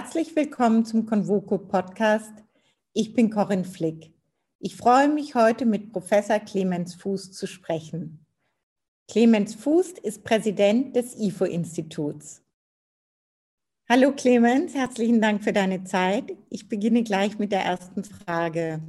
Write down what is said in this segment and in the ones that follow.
Herzlich willkommen zum Convoco Podcast. Ich bin Corinne Flick. Ich freue mich heute mit Professor Clemens Fuß zu sprechen. Clemens Fuß ist Präsident des IFO-Instituts. Hallo Clemens, herzlichen Dank für deine Zeit. Ich beginne gleich mit der ersten Frage.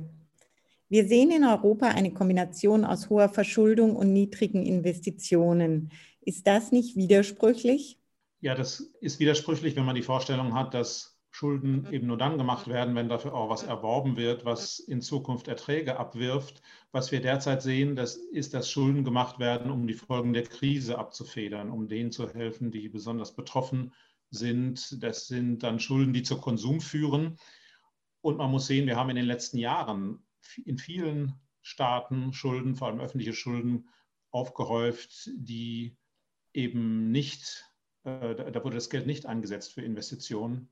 Wir sehen in Europa eine Kombination aus hoher Verschuldung und niedrigen Investitionen. Ist das nicht widersprüchlich? Ja, das ist widersprüchlich, wenn man die Vorstellung hat, dass Schulden eben nur dann gemacht werden, wenn dafür auch was erworben wird, was in Zukunft Erträge abwirft. Was wir derzeit sehen, das ist, dass Schulden gemacht werden, um die Folgen der Krise abzufedern, um denen zu helfen, die besonders betroffen sind. Das sind dann Schulden, die zu Konsum führen. Und man muss sehen, wir haben in den letzten Jahren in vielen Staaten Schulden, vor allem öffentliche Schulden, aufgehäuft, die eben nicht äh, da wurde das Geld nicht eingesetzt für Investitionen.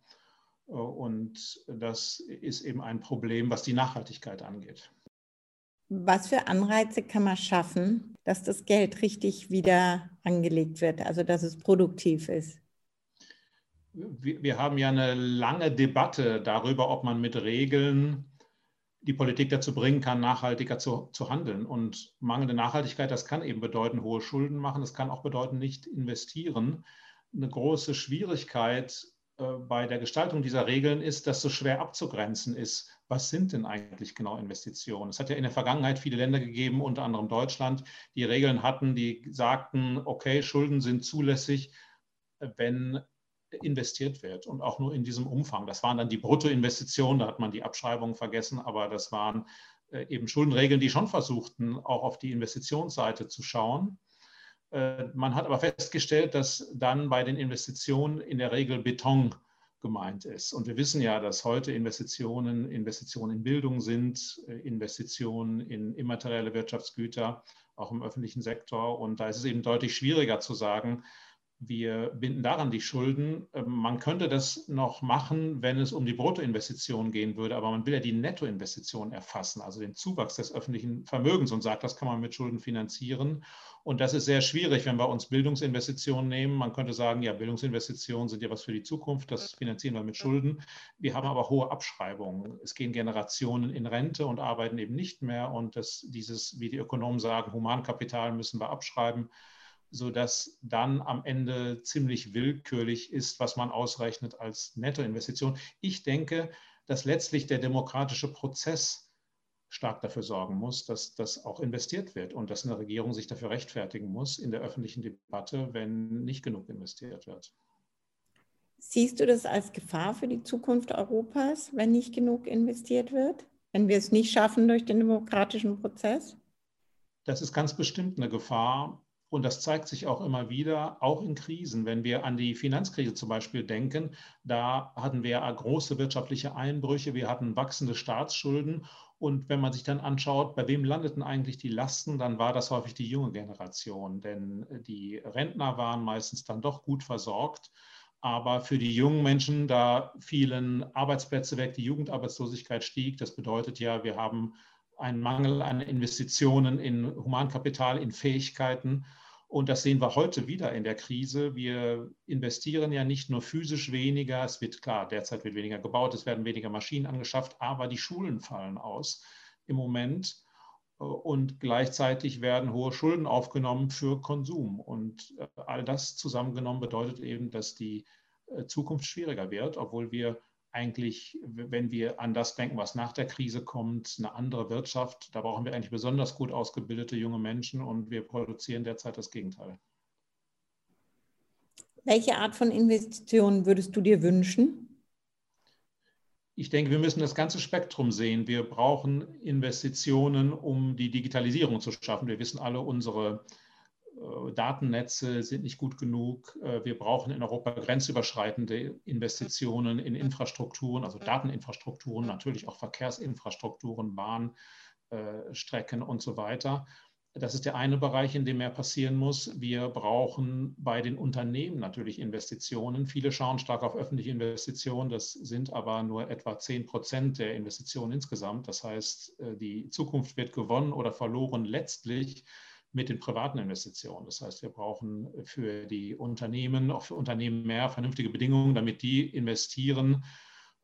Äh, und das ist eben ein Problem, was die Nachhaltigkeit angeht. Was für Anreize kann man schaffen, dass das Geld richtig wieder angelegt wird, also dass es produktiv ist? Wir haben ja eine lange Debatte darüber, ob man mit Regeln die Politik dazu bringen kann, nachhaltiger zu, zu handeln. Und mangelnde Nachhaltigkeit, das kann eben bedeuten, hohe Schulden machen, das kann auch bedeuten, nicht investieren eine große Schwierigkeit äh, bei der Gestaltung dieser Regeln ist, dass so schwer abzugrenzen ist. Was sind denn eigentlich genau Investitionen? Es hat ja in der Vergangenheit viele Länder gegeben, unter anderem Deutschland, die Regeln hatten, die sagten, okay, Schulden sind zulässig, wenn investiert wird und auch nur in diesem Umfang. Das waren dann die Bruttoinvestitionen, da hat man die Abschreibung vergessen, aber das waren äh, eben Schuldenregeln, die schon versuchten, auch auf die Investitionsseite zu schauen. Äh, man hat aber festgestellt, dass dann bei den Investitionen in der Regel Beton gemeint ist. Und wir wissen ja, dass heute Investitionen Investitionen in Bildung sind, äh, Investitionen in immaterielle Wirtschaftsgüter, auch im öffentlichen Sektor. Und da ist es eben deutlich schwieriger zu sagen, wir binden daran die Schulden. Ähm, man könnte das noch machen, wenn es um die Bruttoinvestition gehen würde, aber man will ja die Nettoinvestition erfassen, also den Zuwachs des öffentlichen Vermögens und sagt, das kann man mit Schulden finanzieren. Und das ist sehr schwierig, wenn wir uns Bildungsinvestitionen nehmen. Man könnte sagen, ja, Bildungsinvestitionen sind ja was für die Zukunft, das finanzieren wir mit Schulden. Wir haben aber hohe Abschreibungen. Es gehen Generationen in Rente und arbeiten eben nicht mehr. Und das, dieses, wie die Ökonomen sagen, Humankapital müssen wir abschreiben sodass dann am Ende ziemlich willkürlich ist, was man ausrechnet als Nettoinvestition. Ich denke, dass letztlich der demokratische Prozess stark dafür sorgen muss, dass das auch investiert wird und dass eine Regierung sich dafür rechtfertigen muss in der öffentlichen Debatte, wenn nicht genug investiert wird. Siehst du das als Gefahr für die Zukunft Europas, wenn nicht genug investiert wird, wenn wir es nicht schaffen durch den demokratischen Prozess? Das ist ganz bestimmt eine Gefahr. Und das zeigt sich auch immer wieder, auch in Krisen. Wenn wir an die Finanzkrise zum Beispiel denken, da hatten wir große wirtschaftliche Einbrüche, wir hatten wachsende Staatsschulden. Und wenn man sich dann anschaut, bei wem landeten eigentlich die Lasten, dann war das häufig die junge Generation. Denn die Rentner waren meistens dann doch gut versorgt. Aber für die jungen Menschen, da fielen Arbeitsplätze weg, die Jugendarbeitslosigkeit stieg. Das bedeutet ja, wir haben einen Mangel an Investitionen in Humankapital, in Fähigkeiten. Und das sehen wir heute wieder in der Krise. Wir investieren ja nicht nur physisch weniger, es wird klar, derzeit wird weniger gebaut, es werden weniger Maschinen angeschafft, aber die Schulen fallen aus im Moment. Und gleichzeitig werden hohe Schulden aufgenommen für Konsum. Und all das zusammengenommen bedeutet eben, dass die äh, Zukunft schwieriger wird, obwohl wir eigentlich, wenn wir an das denken, was nach der Krise kommt, eine andere Wirtschaft. Da brauchen wir eigentlich besonders gut ausgebildete junge Menschen und wir produzieren derzeit das Gegenteil. Welche Art von Investitionen würdest du dir wünschen? Ich denke, wir müssen das ganze Spektrum sehen. Wir brauchen Investitionen, um die Digitalisierung zu schaffen. Wir wissen alle, unsere äh, Datennetze sind nicht gut genug. Äh, wir brauchen in Europa grenzüberschreitende Investitionen in Infrastrukturen, also Dateninfrastrukturen, natürlich auch Verkehrsinfrastrukturen, Bahnstrecken und so weiter. Das ist der eine Bereich, in dem mehr passieren muss. Wir brauchen bei den Unternehmen natürlich Investitionen. Viele schauen stark auf öffentliche Investitionen. Das sind aber nur etwa 10 Prozent der Investitionen insgesamt. Das heißt, äh, die Zukunft wird gewonnen oder verloren letztlich mit den privaten Investitionen. Das heißt, wir brauchen für die Unternehmen, auch für Unternehmen mehr vernünftige Bedingungen, damit die investieren.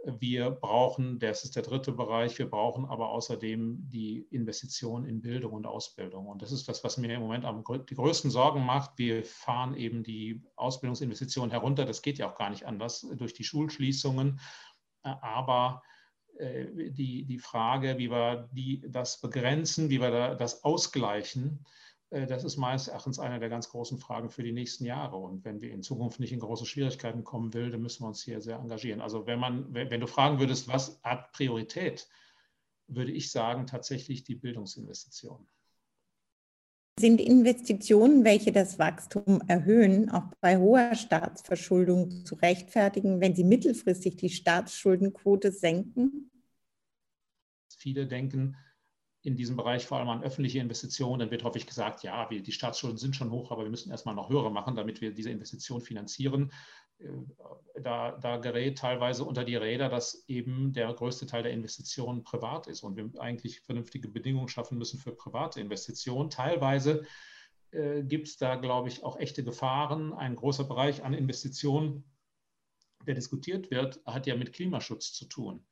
Wir brauchen, das ist der dritte Bereich, wir brauchen aber außerdem die Investition in Bildung und Ausbildung. Und das ist das, was mir im Moment am, die größten Sorgen macht. Wir fahren eben die Ausbildungsinvestitionen herunter. Das geht ja auch gar nicht anders durch die Schulschließungen. Aber äh, die, die Frage, wie wir die, das begrenzen, wie wir das ausgleichen, das ist meines Erachtens eine der ganz großen Fragen für die nächsten Jahre. Und wenn wir in Zukunft nicht in große Schwierigkeiten kommen will, dann müssen wir uns hier sehr engagieren. Also wenn man, wenn du fragen würdest, was hat Priorität, würde ich sagen, tatsächlich die Bildungsinvestitionen. Sind Investitionen, welche das Wachstum erhöhen, auch bei hoher Staatsverschuldung zu rechtfertigen, wenn sie mittelfristig die Staatsschuldenquote senken? Viele denken, in diesem Bereich vor allem an öffentliche Investitionen, dann wird häufig gesagt, ja, wir, die Staatsschulden sind schon hoch, aber wir müssen erstmal noch höhere machen, damit wir diese Investition finanzieren. Äh, da, da, gerät teilweise unter die Räder, dass eben der größte Teil der Investitionen privat ist und wir eigentlich vernünftige Bedingungen schaffen müssen für private Investitionen. Teilweise äh, gibt es da, glaube ich, auch echte Gefahren. Ein großer Bereich an Investitionen, der diskutiert wird, hat ja mit Klimaschutz zu tun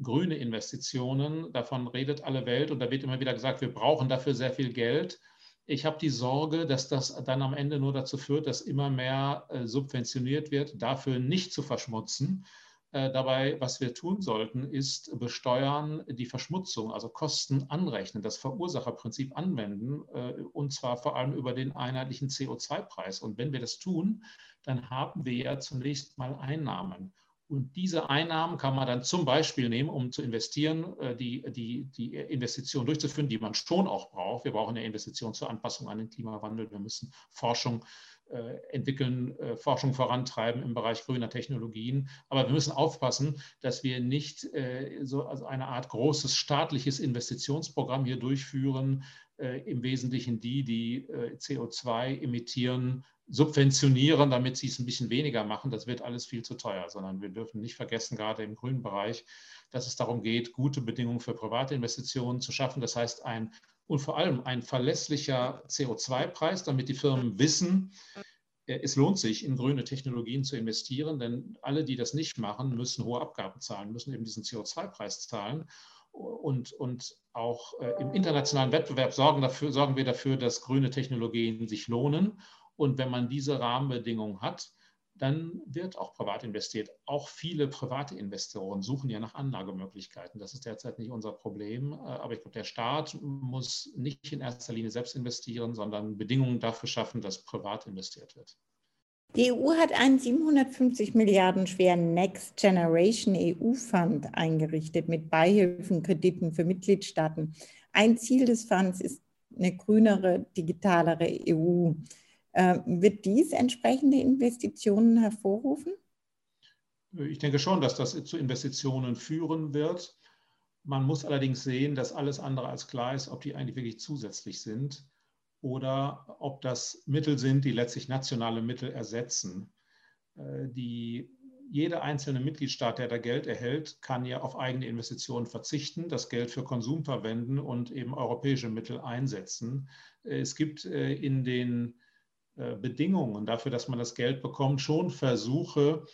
grüne Investitionen. Davon redet alle Welt und da wird immer wieder gesagt, wir brauchen dafür sehr viel Geld. Ich habe die Sorge, dass das dann am Ende nur dazu führt, dass immer mehr äh, subventioniert wird, dafür nicht zu verschmutzen. Äh, dabei, was wir tun sollten, ist besteuern die Verschmutzung, also Kosten anrechnen, das Verursacherprinzip anwenden, äh, und zwar vor allem über den einheitlichen CO2-Preis. Und wenn wir das tun, dann haben wir ja zunächst mal Einnahmen. Und diese Einnahmen kann man dann zum Beispiel nehmen, um zu investieren, äh, die, die, die Investitionen durchzuführen, die man schon auch braucht. Wir brauchen eine Investition zur Anpassung an den Klimawandel. Wir müssen Forschung äh, entwickeln, äh, Forschung vorantreiben im Bereich grüner Technologien. Aber wir müssen aufpassen, dass wir nicht so also eine Art großes staatliches Investitionsprogramm hier durchführen, im Wesentlichen die, die CO2 emittieren, subventionieren, damit sie es ein bisschen weniger machen. Das wird alles viel zu teuer, sondern wir dürfen nicht vergessen, gerade im grünen Bereich, dass es darum geht, gute Bedingungen für private Investitionen zu schaffen. Das heißt, ein und vor allem ein verlässlicher CO2-Preis, damit die Firmen wissen, äh, es lohnt sich, in grüne Technologien zu investieren, denn alle, die das nicht machen, müssen hohe Abgaben zahlen, müssen eben diesen CO2-Preis zahlen. Und, und auch äh, im internationalen Wettbewerb sorgen, dafür, sorgen wir dafür, dass grüne Technologien sich lohnen und wenn man diese Rahmenbedingungen hat, dann wird auch privat investiert. Auch viele private Investoren suchen ja nach Anlagemöglichkeiten. Das ist derzeit nicht unser Problem. Äh, aber ich glaube, der Staat muss nicht in erster Linie selbst investieren, sondern Bedingungen dafür schaffen, dass privat investiert wird. Die EU hat einen 750 Milliarden schweren Next Generation EU Fund eingerichtet mit Beihilfenkrediten für Mitgliedstaaten. Ein Ziel des Funds ist eine grünere, digitalere EU. Äh, wird dies entsprechende Investitionen hervorrufen? Ich denke schon, dass das zu Investitionen führen wird. Man muss allerdings sehen, dass alles andere als klar ist, ob die eigentlich wirklich zusätzlich sind oder ob das Mittel sind, die letztlich nationale Mittel ersetzen. Äh, die, jeder einzelne Mitgliedstaat, der da Geld erhält, kann ja auf eigene Investitionen verzichten, das Geld für Konsum verwenden und eben europäische Mittel einsetzen. Äh, es gibt in den äh, Bedingungen dafür, dass man das Geld bekommt, schon versuche,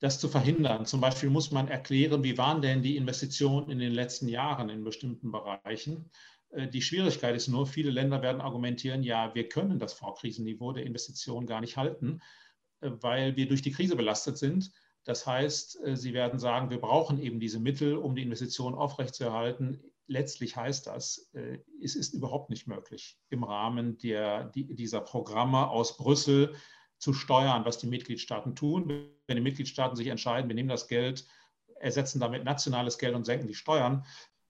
das zu verhindern. Zum Beispiel muss man erklären, wie waren denn die Investitionen in den letzten Jahren in bestimmten Bereichen. Äh, die Schwierigkeit ist nur, viele Länder werden argumentieren, ja, wir können das Vorkrisenniveau der Investitionen gar nicht halten, äh, weil wir durch die Krise belastet sind. Das heißt, sie werden sagen, wir brauchen eben diese Mittel, um die Investitionen aufrechtzuerhalten letztlich heißt das, äh, es ist überhaupt nicht möglich, im Rahmen der, dieser Programme aus Brüssel zu steuern, was die Mitgliedstaaten tun. Wenn die Mitgliedstaaten sich entscheiden, wir nehmen das Geld, ersetzen damit nationales Geld und senken die Steuern,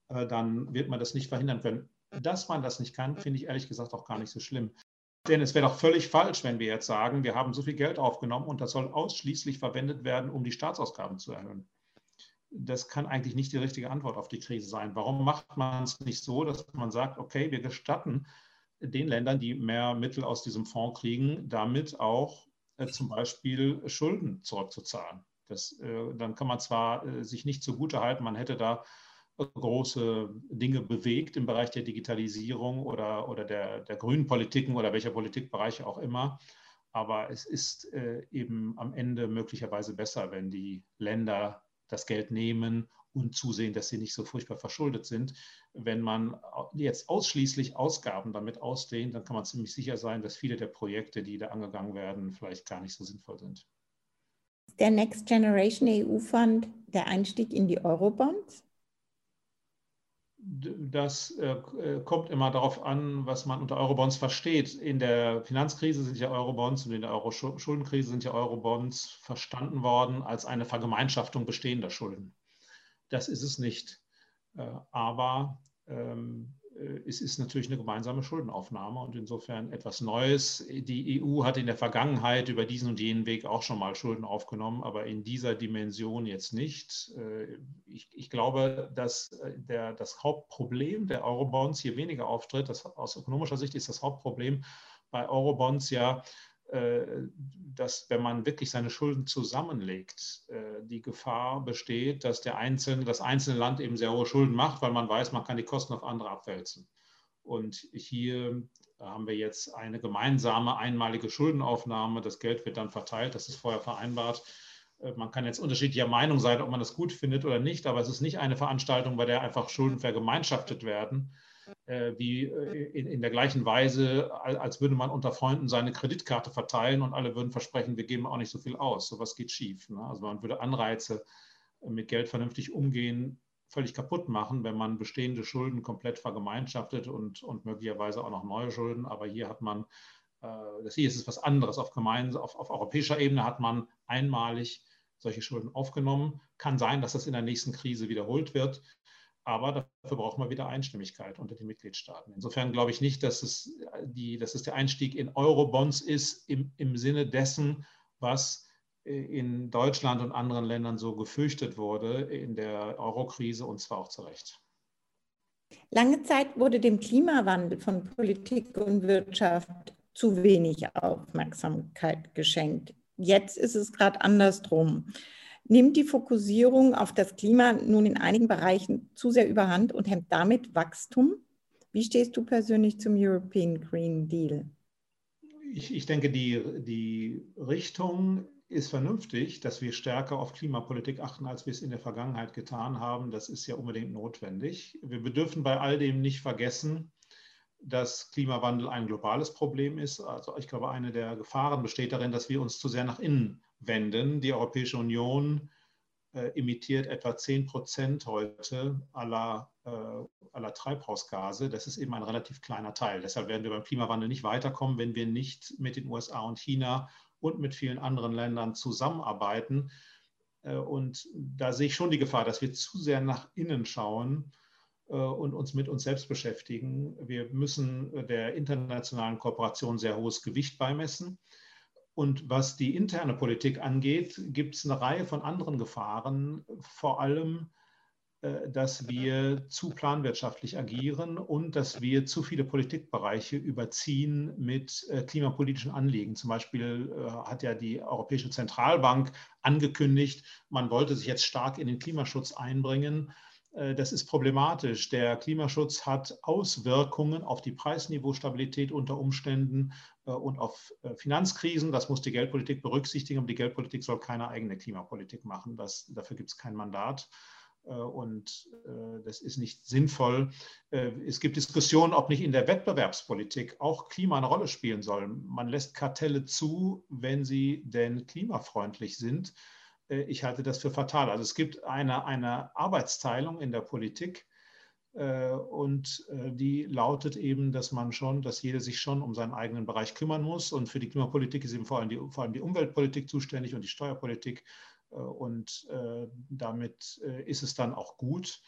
äh, dann wird man das nicht verhindern können. Dass man das nicht kann, finde ich ehrlich gesagt auch gar nicht so schlimm. Denn es wäre doch völlig falsch, wenn wir jetzt sagen, wir haben so viel Geld aufgenommen und das soll ausschließlich verwendet werden, um die Staatsausgaben zu erhöhen das kann eigentlich nicht die richtige Antwort auf die Krise sein. Warum macht man es nicht so, dass man sagt, okay, wir gestatten den Ländern, die mehr Mittel aus diesem Fonds kriegen, damit auch äh, zum Beispiel Schulden zurückzuzahlen? Das, äh, dann kann man zwar äh, sich nicht zugute halten, man hätte da große Dinge bewegt im Bereich der Digitalisierung oder, oder der, der grünen Politiken oder welcher Politikbereiche auch immer. Aber es ist äh, eben am Ende möglicherweise besser, wenn die Länder das Geld nehmen und zusehen, dass sie nicht so furchtbar verschuldet sind. Wenn man jetzt ausschließlich Ausgaben damit ausdehnt, dann kann man ziemlich sicher sein, dass viele der Projekte, die da angegangen werden, vielleicht gar nicht so sinnvoll sind. Der Next Generation EU Fund der Einstieg in die Eurobonds? Das äh, kommt immer darauf an, was man unter Eurobonds versteht. In der Finanzkrise sind ja Eurobonds und in der Euro-Schuldenkrise sind ja Eurobonds verstanden worden als eine Vergemeinschaftung bestehender Schulden. Das ist es nicht. Äh, aber ähm, äh, es ist natürlich eine gemeinsame Schuldenaufnahme und insofern etwas Neues. Die EU hat in der Vergangenheit über diesen und jenen Weg auch schon mal Schulden aufgenommen, aber in dieser Dimension jetzt nicht. Äh, ich, ich glaube, dass äh, der, das Hauptproblem der Eurobonds hier weniger auftritt. Das, aus ökonomischer Sicht ist das Hauptproblem bei Eurobonds ja, äh, dass wenn man wirklich seine Schulden zusammenlegt, äh, die Gefahr besteht, dass der einzelne, das einzelne Land eben sehr hohe Schulden macht, weil man weiß, man kann die Kosten auf andere abwälzen. Und hier haben wir jetzt eine gemeinsame einmalige Schuldenaufnahme. Das Geld wird dann verteilt, das ist vorher vereinbart. Äh, man kann jetzt unterschiedlicher Meinung sein, ob man das gut findet oder nicht, aber es ist nicht eine Veranstaltung, bei der einfach Schulden vergemeinschaftet werden, äh, wie äh, in, in, der gleichen Weise, als würde man unter Freunden seine Kreditkarte verteilen und alle würden versprechen, wir geben auch nicht so viel aus. Sowas geht schief. Ne? Also man würde Anreize, äh, mit Geld vernünftig umgehen, völlig kaputt machen, wenn man bestehende Schulden komplett vergemeinschaftet und, und möglicherweise auch noch neue Schulden. Aber hier hat man, das hier ist es was anderes. Auf, auf, auf europäischer Ebene hat man einmalig solche Schulden aufgenommen. Kann sein, dass das in der nächsten Krise wiederholt wird. Aber dafür braucht man wieder Einstimmigkeit unter den Mitgliedstaaten. Insofern glaube ich nicht, dass es, die, dass es der Einstieg in Eurobonds ist im, im Sinne dessen, was in Deutschland und anderen Ländern so gefürchtet wurde in der Eurokrise und zwar auch zu Recht. Lange Zeit wurde dem Klimawandel von Politik und Wirtschaft zu wenig Aufmerksamkeit geschenkt. Jetzt ist es gerade andersrum nimmt die Fokussierung auf das Klima nun in einigen Bereichen zu sehr überhand und hemmt damit Wachstum? Wie stehst du persönlich zum European Green Deal? Ich, ich denke, die, die Richtung ist vernünftig, dass wir stärker auf Klimapolitik achten, als wir es in der Vergangenheit getan haben. Das ist ja unbedingt notwendig. Wir dürfen bei all dem nicht vergessen, dass Klimawandel ein globales Problem ist. Also ich glaube, eine der Gefahren besteht darin, dass wir uns zu sehr nach innen wenden. Die Europäische Union äh, emittiert etwa 10 Prozent heute aller, äh, aller Treibhausgase. Das ist eben ein relativ kleiner Teil. Deshalb werden wir beim Klimawandel nicht weiterkommen, wenn wir nicht mit den USA und China und mit vielen anderen Ländern zusammenarbeiten. Äh, und da sehe ich schon die Gefahr, dass wir zu sehr nach innen schauen äh, und uns mit uns selbst beschäftigen. Wir müssen der internationalen Kooperation sehr hohes Gewicht beimessen. Und was die interne Politik angeht, gibt es eine Reihe von anderen Gefahren, vor allem, äh, dass wir zu planwirtschaftlich agieren und dass wir zu viele Politikbereiche überziehen mit äh, klimapolitischen Anliegen. Zum Beispiel äh, hat ja die Europäische Zentralbank angekündigt, man wollte sich jetzt stark in den Klimaschutz einbringen. Äh, das ist problematisch. Der Klimaschutz hat Auswirkungen auf die Preisniveaustabilität unter Umständen äh, und auf äh, Finanzkrisen. Das muss die Geldpolitik berücksichtigen. Aber die Geldpolitik soll keine eigene Klimapolitik machen. Das, dafür gibt es kein Mandat. Und das ist nicht sinnvoll. Es gibt Diskussionen, ob nicht in der Wettbewerbspolitik auch Klima eine Rolle spielen soll. Man lässt Kartelle zu, wenn sie denn klimafreundlich sind. Äh, ich halte das für fatal. Also es gibt eine, eine Arbeitsteilung in der Politik äh, und äh, die lautet eben, dass man schon, dass jeder sich schon um seinen eigenen Bereich kümmern muss. Und für die Klimapolitik ist eben vor allem die, vor allem die Umweltpolitik zuständig und die Steuerpolitik. Und damit ist es dann auch gut.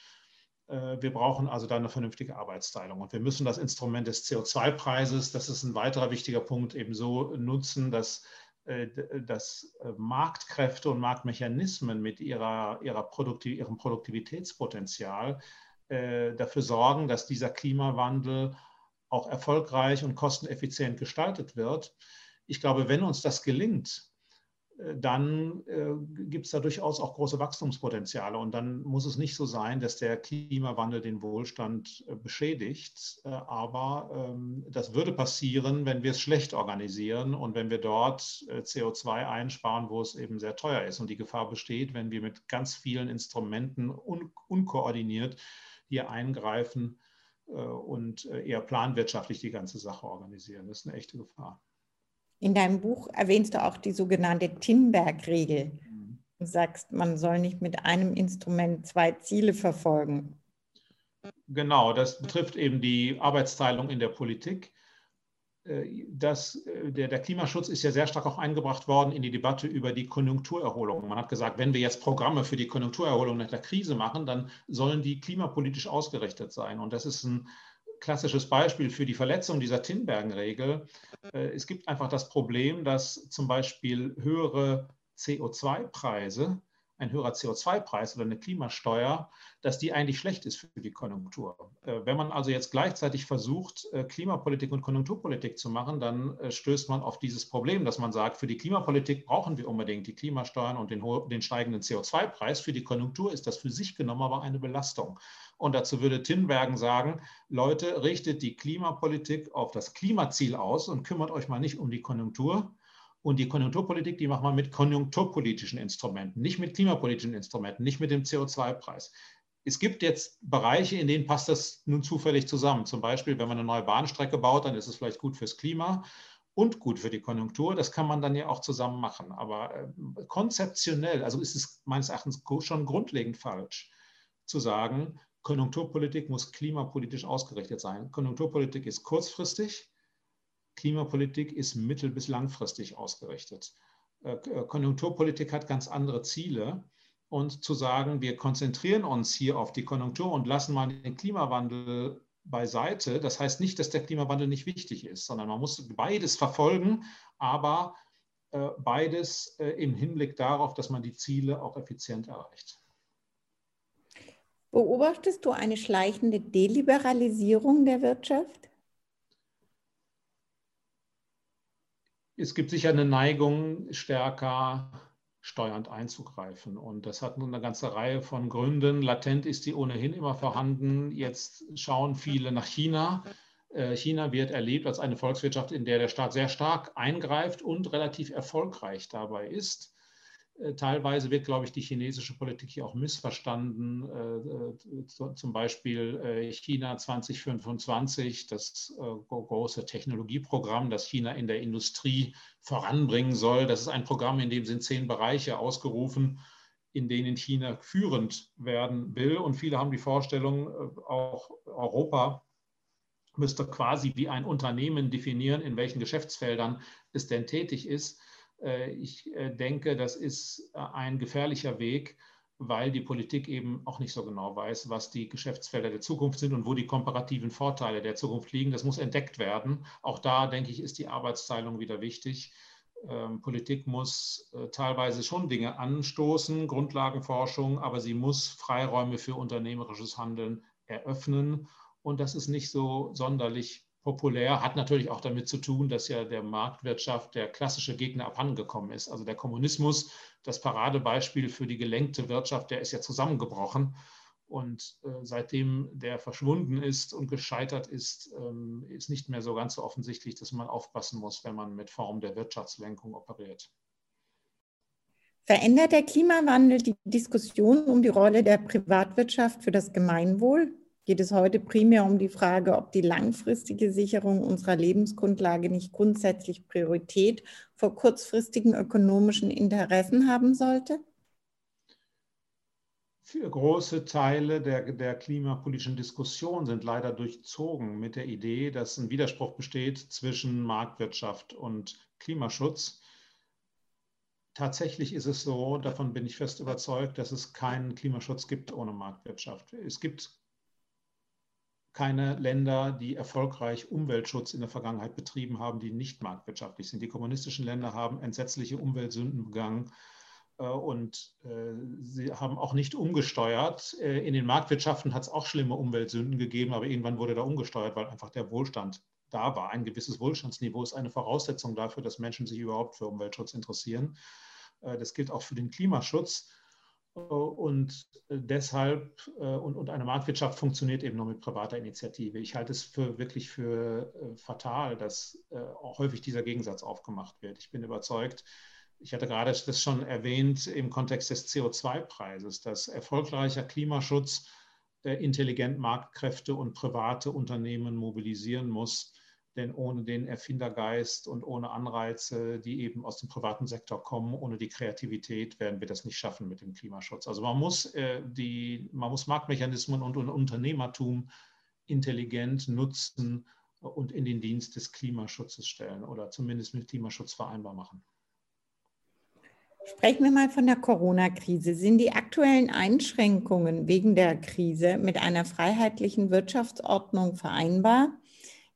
Wir brauchen also da eine vernünftige Arbeitsteilung. Und wir müssen das Instrument des CO2-Preises, das ist ein weiterer wichtiger Punkt, eben so nutzen, dass äh, dass äh, Marktkräfte und Marktmechanismen mit ihrer, ihrer Produktiv ihrem Produktivitätspotenzial äh, dafür sorgen, dass dieser Klimawandel auch erfolgreich und kosteneffizient gestaltet wird. Ich glaube, wenn uns das gelingt, dann äh, gibt es da durchaus auch große Wachstumspotenziale. Und dann muss es nicht so sein, dass der Klimawandel den Wohlstand äh, beschädigt. Äh, aber ähm, das würde passieren, wenn wir es schlecht organisieren und wenn wir dort äh, CO2 einsparen, wo es eben sehr teuer ist. Und die Gefahr besteht, wenn wir mit ganz vielen Instrumenten un unkoordiniert hier eingreifen äh, und äh, eher planwirtschaftlich die ganze Sache organisieren. Das ist eine echte Gefahr. In deinem Buch erwähnst du auch die sogenannte Tinberg-Regel. Mhm. Du sagst, man soll nicht mit einem Instrument zwei Ziele verfolgen. Genau, das betrifft eben die Arbeitsteilung in der Politik. Äh, das, äh, der, der, Klimaschutz ist ja sehr stark auch eingebracht worden in die Debatte über die Konjunkturerholung. Man hat gesagt, wenn wir jetzt Programme für die Konjunkturerholung nach der Krise machen, dann sollen die klimapolitisch ausgerichtet sein. Und das ist ein klassisches Beispiel für die Verletzung dieser Tinbergen-Regel. Äh, es gibt einfach das Problem, dass zum Beispiel höhere CO2-Preise ein höherer CO2-Preis oder eine Klimasteuer, dass die eigentlich schlecht ist für die Konjunktur. Äh, wenn man also jetzt gleichzeitig versucht, äh, Klimapolitik und Konjunkturpolitik zu machen, dann äh, stößt man auf dieses Problem, dass man sagt, für die Klimapolitik brauchen wir unbedingt die Klimasteuern und den, den steigenden CO2-Preis. Für die Konjunktur ist das für sich genommen aber eine Belastung. Und dazu würde Tinbergen sagen, Leute, richtet die Klimapolitik auf das Klimaziel aus und kümmert euch mal nicht um die Konjunktur und die Konjunkturpolitik, die macht man mit konjunkturpolitischen Instrumenten, nicht mit klimapolitischen Instrumenten, nicht mit dem CO2-Preis. Es gibt jetzt Bereiche, in denen passt das nun zufällig zusammen. Zum Beispiel, wenn man eine neue Bahnstrecke baut, dann ist es vielleicht gut fürs Klima und gut für die Konjunktur. Das kann man dann ja auch zusammen machen. Aber äh, konzeptionell, also ist es meines Erachtens schon grundlegend falsch zu sagen, Konjunkturpolitik muss klimapolitisch ausgerichtet sein. Konjunkturpolitik ist kurzfristig Klimapolitik ist mittel- bis langfristig ausgerichtet. Äh, äh, Konjunkturpolitik hat ganz andere Ziele. Und zu sagen, wir konzentrieren uns hier auf die Konjunktur und lassen mal den Klimawandel beiseite, das heißt nicht, dass der Klimawandel nicht wichtig ist, sondern man muss beides verfolgen, aber äh, beides im Hinblick darauf, dass man die Ziele auch effizient erreicht. Beobachtest du eine schleichende Deliberalisierung der Wirtschaft? Es gibt sicher eine Neigung, stärker steuernd einzugreifen. Und das hat nun eine ganze Reihe von Gründen. Latent ist die ohnehin immer vorhanden. Jetzt schauen viele nach China. Äh, China wird erlebt als eine Volkswirtschaft, in der der Staat sehr stark eingreift und relativ erfolgreich dabei ist. Äh, teilweise wird, glaube ich, die chinesische Politik hier auch missverstanden. Äh, äh, zum Beispiel China 2025, das große Technologieprogramm, das China in der Industrie voranbringen soll. Das ist ein Programm, in dem sind zehn Bereiche ausgerufen, in denen China führend werden will. Und viele haben die Vorstellung, auch Europa müsste quasi wie ein Unternehmen definieren, in welchen Geschäftsfeldern es denn tätig ist. Äh, ich äh, denke, das ist äh, ein gefährlicher Weg, weil die Politik eben auch nicht so genau weiß, was die Geschäftsfelder der Zukunft sind und wo die komparativen Vorteile der Zukunft liegen. Das muss entdeckt werden. Auch da, denke ich, ist die Arbeitsteilung wieder wichtig. Ähm, Politik muss teilweise schon Dinge anstoßen, Grundlagenforschung, aber sie muss Freiräume für unternehmerisches Handeln eröffnen. Und das ist nicht so sonderlich populär, hat natürlich auch damit zu tun, dass ja der Marktwirtschaft der klassische Gegner abhandengekommen ist. Also der Kommunismus, das Paradebeispiel für die gelenkte Wirtschaft, der ist ja zusammengebrochen. Und äh, seitdem der verschwunden ist und gescheitert ist, ähm, ist nicht mehr so ganz so offensichtlich, dass man aufpassen muss, wenn man mit Formen der Wirtschaftslenkung operiert. Verändert der Klimawandel die Diskussion um die Rolle der Privatwirtschaft für das Gemeinwohl? Geht es heute primär um die Frage, ob die langfristige Sicherung unserer Lebensgrundlage nicht grundsätzlich Priorität vor kurzfristigen ökonomischen Interessen haben sollte? Für große Teile der, der klimapolitischen Diskussion sind leider durchzogen mit der Idee, dass ein Widerspruch besteht zwischen Marktwirtschaft und Klimaschutz. Tatsächlich ist es so, davon bin ich fest überzeugt, dass es keinen Klimaschutz gibt ohne Marktwirtschaft. Es gibt keine Länder, die erfolgreich Umweltschutz in der Vergangenheit betrieben haben, die nicht marktwirtschaftlich sind. Die kommunistischen Länder haben entsetzliche Umweltsünden begangen äh, und äh, sie haben auch nicht umgesteuert. Äh, in den Marktwirtschaften hat es auch schlimme Umweltsünden gegeben, aber irgendwann wurde da umgesteuert, weil einfach der Wohlstand da war. Ein gewisses Wohlstandsniveau ist eine Voraussetzung dafür, dass Menschen sich überhaupt für Umweltschutz interessieren. Das gilt auch für den Klimaschutz. Und deshalb, und, und eine Marktwirtschaft funktioniert eben nur mit privater Initiative. Ich halte es für wirklich für fatal, dass häufig dieser Gegensatz aufgemacht wird. Ich bin überzeugt, ich hatte gerade das schon erwähnt im Kontext des CO2-Preises, dass erfolgreicher Klimaschutz intelligent Marktkräfte und private Unternehmen mobilisieren muss. Denn ohne den Erfindergeist und ohne Anreize, die eben aus dem privaten Sektor kommen, ohne die Kreativität, werden wir das nicht schaffen mit dem Klimaschutz. Also man muss, äh, die, man muss Marktmechanismen und, und Unternehmertum intelligent nutzen und in den Dienst des Klimaschutzes stellen oder zumindest mit Klimaschutz vereinbar machen. Sprechen wir mal von der Corona-Krise. Sind die aktuellen Einschränkungen wegen der Krise mit einer freiheitlichen Wirtschaftsordnung vereinbar?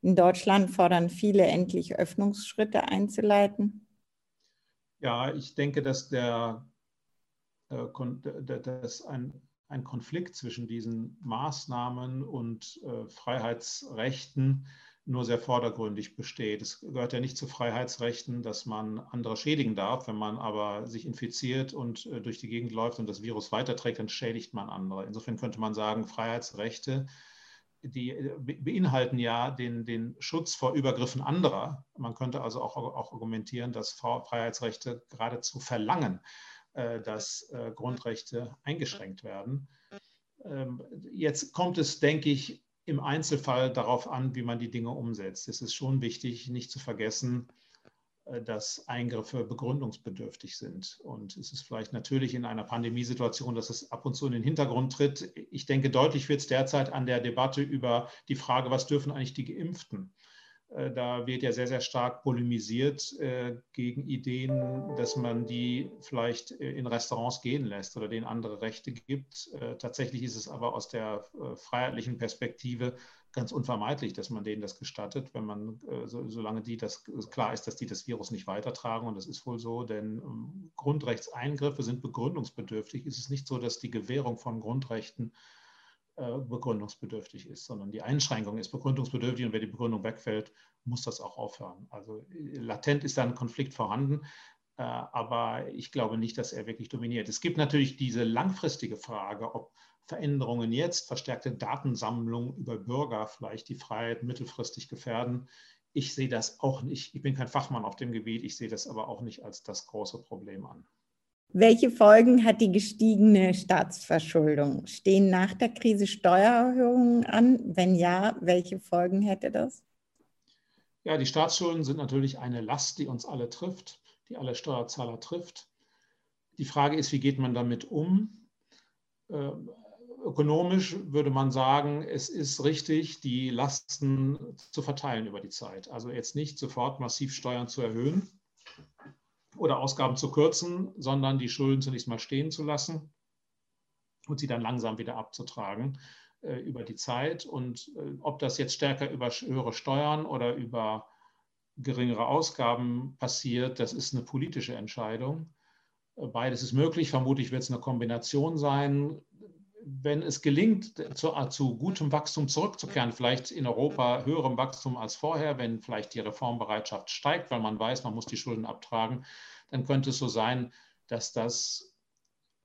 In Deutschland fordern viele endlich Öffnungsschritte einzuleiten. Ja, ich denke, dass, der, äh, dass ein, ein Konflikt zwischen diesen Maßnahmen und äh, Freiheitsrechten nur sehr vordergründig besteht. Es gehört ja nicht zu Freiheitsrechten, dass man andere schädigen darf. Wenn man aber sich infiziert und äh, durch die Gegend läuft und das Virus weiterträgt, dann schädigt man andere. Insofern könnte man sagen, Freiheitsrechte, die äh, beinhalten ja den, den Schutz vor Übergriffen anderer. Man könnte also auch, auch argumentieren, dass Freiheitsrechte geradezu verlangen, äh, dass Grundrechte eingeschränkt werden. Ähm, jetzt kommt es, denke ich, im Einzelfall darauf an, wie man die Dinge umsetzt. Es ist schon wichtig, nicht zu vergessen, äh, dass Eingriffe begründungsbedürftig sind. Und es ist vielleicht natürlich in einer Pandemiesituation, dass es ab und zu in den Hintergrund tritt. Ich denke, deutlich wird es derzeit an der Debatte über die Frage, was dürfen eigentlich die Geimpften? Äh, da wird ja sehr, sehr stark polemisiert äh, gegen Ideen, dass man die vielleicht äh, in Restaurants gehen lässt oder denen andere Rechte gibt. Tatsächlich ist es aber aus der freiheitlichen Perspektive ganz unvermeidlich, dass man denen das gestattet, wenn man, solange die das klar ist, dass die das Virus nicht weitertragen. Und das ist wohl so, denn ähm, Grundrechtseingriffe sind begründungsbedürftig. Es ist nicht so, dass die Gewährung von Grundrechten äh, begründungsbedürftig ist, sondern die Einschränkung ist begründungsbedürftig und wenn die Begründung wegfällt, muss das auch aufhören. Also äh, latent ist da ein Konflikt vorhanden, äh, aber ich glaube nicht, dass er wirklich dominiert. Es gibt natürlich diese langfristige Frage, ob Veränderungen jetzt, verstärkte Datensammlung über Bürger vielleicht die Freiheit mittelfristig gefährden. Ich sehe das auch nicht. Ich bin kein Fachmann auf dem Gebiet. Ich sehe das aber auch nicht als das große Problem an. Welche Folgen hat die gestiegene Staatsverschuldung? Stehen nach der Krise Steuererhöhungen an? Wenn ja, welche Folgen hätte das? Ja, die Staatsschulden sind natürlich eine Last, die uns alle trifft, die alle Steuerzahler trifft. Die Frage ist, wie geht man damit um? Äh, ökonomisch würde man sagen, es ist richtig, die Lasten zu verteilen über die Zeit. Also jetzt nicht sofort massiv Steuern zu erhöhen, oder Ausgaben zu kürzen, sondern die Schulden zunächst mal stehen zu lassen und sie dann langsam wieder abzutragen äh, über die Zeit. Und äh, ob das jetzt stärker über höhere Steuern oder über geringere Ausgaben passiert, das ist eine politische Entscheidung. Beides ist möglich. Vermutlich wird es eine Kombination sein. Wenn es gelingt, zu, zu, gutem Wachstum zurückzukehren, vielleicht in Europa höherem Wachstum als vorher, wenn vielleicht die Reformbereitschaft steigt, weil man weiß, man muss die Schulden abtragen, dann könnte es so sein, dass das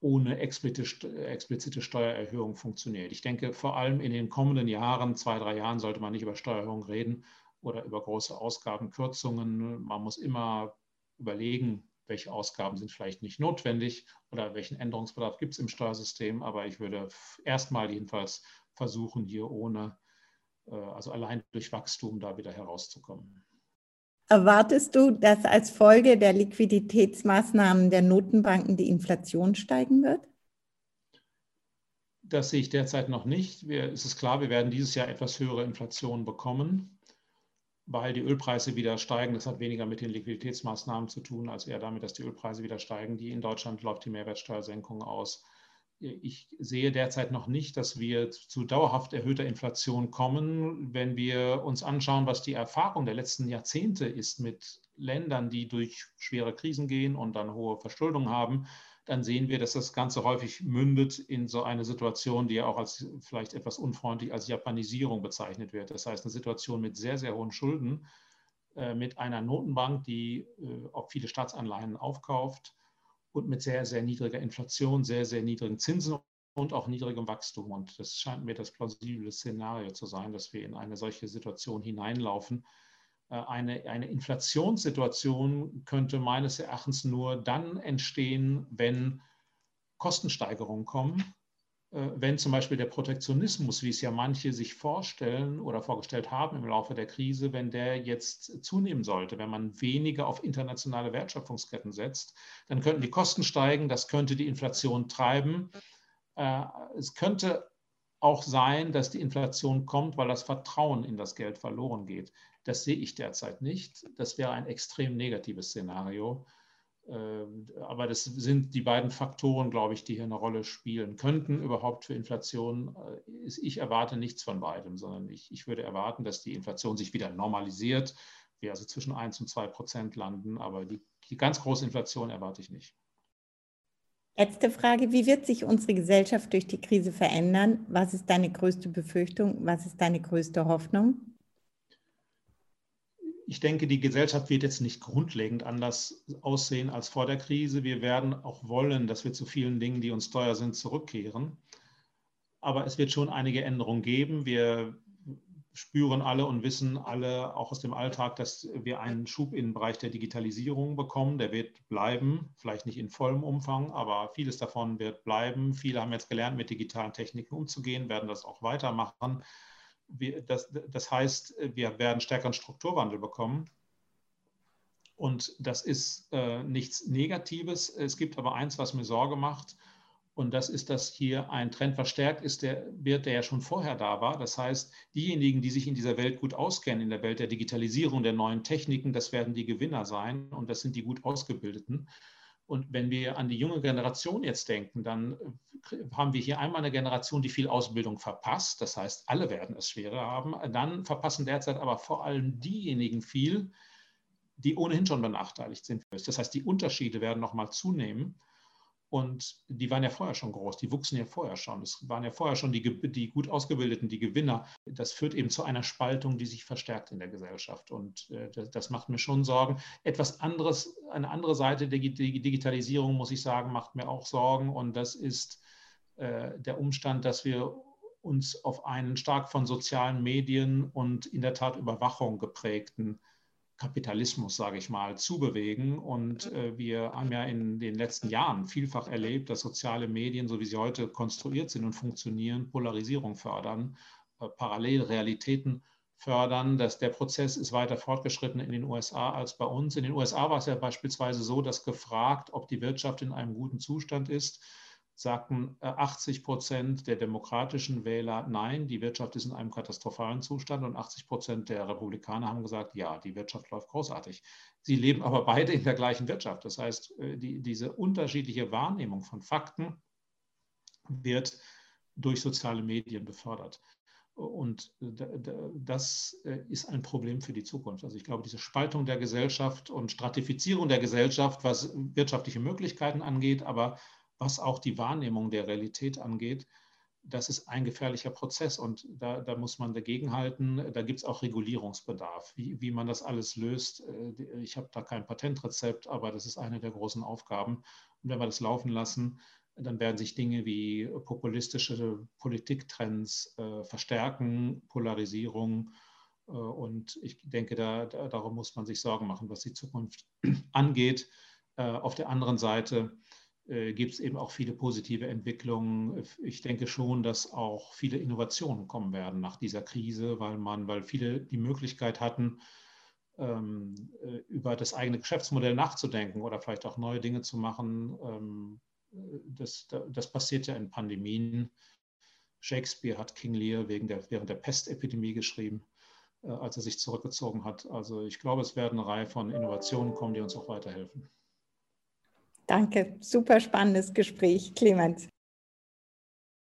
ohne explizite Steuererhöhung funktioniert. Ich denke, vor allem in den kommenden Jahren, zwei, drei Jahren, sollte man nicht über Steuererhöhung reden oder über große Ausgabenkürzungen. Man muss immer überlegen, welche Ausgaben sind vielleicht nicht notwendig oder welchen Änderungsbedarf gibt es im Steuersystem. Aber ich würde erstmal jedenfalls versuchen, hier ohne, äh, also allein durch Wachstum da wieder herauszukommen. Erwartest du, dass als Folge der Liquiditätsmaßnahmen der Notenbanken die Inflation steigen wird? Das sehe ich derzeit noch nicht. Wir, es ist klar, wir werden dieses Jahr etwas höhere Inflation bekommen, weil die Ölpreise wieder steigen. Das hat weniger mit den Liquiditätsmaßnahmen zu tun, als eher damit, dass die Ölpreise wieder steigen. Die in Deutschland läuft die Mehrwertsteuersenkung aus ich sehe derzeit noch nicht, dass wir zu dauerhaft erhöhter Inflation kommen. Wenn wir uns anschauen, was die Erfahrung der letzten Jahrzehnte ist mit Ländern, die durch schwere Krisen gehen und dann hohe Verschuldung haben, dann sehen wir, dass das Ganze häufig mündet in so eine Situation, die ja auch als vielleicht etwas unfreundlich als Japanisierung bezeichnet wird. Das heißt, eine Situation mit sehr, sehr hohen Schulden, äh, mit einer Notenbank, die äh, auch viele Staatsanleihen aufkauft und mit sehr, sehr niedriger Inflation, sehr, sehr niedrigen Zinsen und auch niedrigem Wachstum. Und das scheint mir das plausible Szenario zu sein, dass wir in eine solche Situation hineinlaufen. Äh, eine, eine Inflationssituation könnte meines Erachtens nur dann entstehen, wenn Kostensteigerungen kommen, äh, wenn zum Beispiel der Protektionismus, wie es ja manche sich vorstellen oder vorgestellt haben im Laufe der Krise, wenn der jetzt zunehmen sollte, wenn man weniger auf internationale Wertschöpfungsketten setzt, dann könnten die Kosten steigen, das könnte die Inflation treiben. Äh, es könnte auch sein, dass die Inflation kommt, weil das Vertrauen in das Geld verloren geht. Das sehe ich derzeit nicht. Das wäre ein extrem negatives Szenario. Ähm, aber das sind die beiden Faktoren, glaube ich, die hier eine Rolle spielen könnten überhaupt für Inflation. Äh, ich erwarte nichts von beidem, sondern ich, ich würde erwarten, dass die Inflation sich wieder normalisiert, wir also zwischen 1 und 2 Prozent landen, aber die, die ganz große Inflation erwarte ich nicht. Letzte Frage, wie wird sich unsere Gesellschaft durch die Krise verändern? Was ist deine größte Befürchtung? Was ist deine größte Hoffnung? Ich denke, die Gesellschaft wird jetzt nicht grundlegend anders aussehen als vor der Krise. Wir werden auch wollen, dass wir zu vielen Dingen, die uns teuer sind, zurückkehren. Aber es wird schon einige Änderungen geben. Wir spüren alle und wissen alle auch aus dem Alltag, dass wir einen Schub im Bereich der Digitalisierung bekommen. Der wird bleiben, vielleicht nicht in vollem Umfang, aber vieles davon wird bleiben. Viele haben jetzt gelernt, mit digitalen Techniken umzugehen, werden das auch weitermachen wir, das, das heißt, wir werden stärkeren Strukturwandel bekommen. Und das ist äh, nichts Negatives. Es gibt aber eins, was mir Sorge macht. Und das ist, dass hier ein Trend verstärkt ist, der wird, der ja schon vorher da war. Das heißt, diejenigen, die sich in dieser Welt gut auskennen, in der Welt der Digitalisierung, der neuen Techniken, das werden die Gewinner sein und das sind die gut ausgebildeten. Und wenn wir an die junge Generation jetzt denken, dann haben wir hier einmal eine Generation, die viel Ausbildung verpasst. Das heißt, alle werden es schwerer haben. Dann verpassen derzeit aber vor allem diejenigen viel, die ohnehin schon benachteiligt sind. Das heißt, die Unterschiede werden nochmal zunehmen. Und die waren ja vorher schon groß, die wuchsen ja vorher schon. Es waren ja vorher schon die, die gut ausgebildeten, die Gewinner. Das führt eben zu einer Spaltung, die sich verstärkt in der Gesellschaft. Und äh, das, das, macht mir schon Sorgen. Etwas anderes, eine andere Seite der Digitalisierung, muss ich sagen, macht mir auch Sorgen. Und das ist äh, der Umstand, dass wir uns auf einen stark von sozialen Medien und in der Tat Überwachung geprägten Kapitalismus, sage ich mal, zubewegen. Und mhm. äh, wir haben ja in den letzten Jahren vielfach erlebt, dass soziale Medien, so wie sie heute konstruiert sind und funktionieren, Polarisierung fördern, äh, Parallelrealitäten fördern. Dass der Prozess ist weiter fortgeschritten in den USA als bei uns. In den USA war es ja beispielsweise so, dass gefragt, ob die Wirtschaft in einem guten Zustand ist, sagten 80 äh, Prozent der demokratischen Wähler nein, die Wirtschaft ist in einem katastrophalen Zustand und 80 Prozent der Republikaner haben gesagt, ja, die Wirtschaft läuft großartig. Sie leben aber beide in der gleichen Wirtschaft. Das heißt, äh, die, diese unterschiedliche Wahrnehmung von Fakten wird durch soziale Medien befördert. Und das äh, ist ein Problem für die Zukunft. Also ich glaube, diese Spaltung der Gesellschaft und Stratifizierung der Gesellschaft, was wirtschaftliche Möglichkeiten angeht, aber was auch die Wahrnehmung der Realität angeht, das ist ein gefährlicher Prozess und da, da muss man dagegenhalten. Da gibt es auch Regulierungsbedarf. Wie, wie man das alles löst, äh, ich habe da kein Patentrezept, aber das ist eine der großen Aufgaben. Und wenn wir das laufen lassen, dann werden sich Dinge wie populistische Politiktrends äh, verstärken, Polarisierung. Äh, und ich denke, da, da, darum muss man sich Sorgen machen, was die Zukunft angeht. Äh, auf der anderen Seite gibt es eben auch viele positive Entwicklungen. Ich denke schon, dass auch viele Innovationen kommen werden nach dieser Krise, weil man, weil viele die Möglichkeit hatten, ähm, äh, über das eigene Geschäftsmodell nachzudenken oder vielleicht auch neue Dinge zu machen. Ähm, das, das passiert ja in Pandemien. Shakespeare hat King Lear wegen der, während der Pestepidemie geschrieben, äh, als er sich zurückgezogen hat. Also ich glaube, es werden eine Reihe von Innovationen kommen, die uns auch weiterhelfen. Danke, super spannendes Gespräch, Clemens.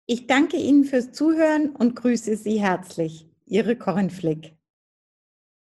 Ich danke Ihnen fürs Zuhören und grüße Sie herzlich. Ihre Corinne Flick.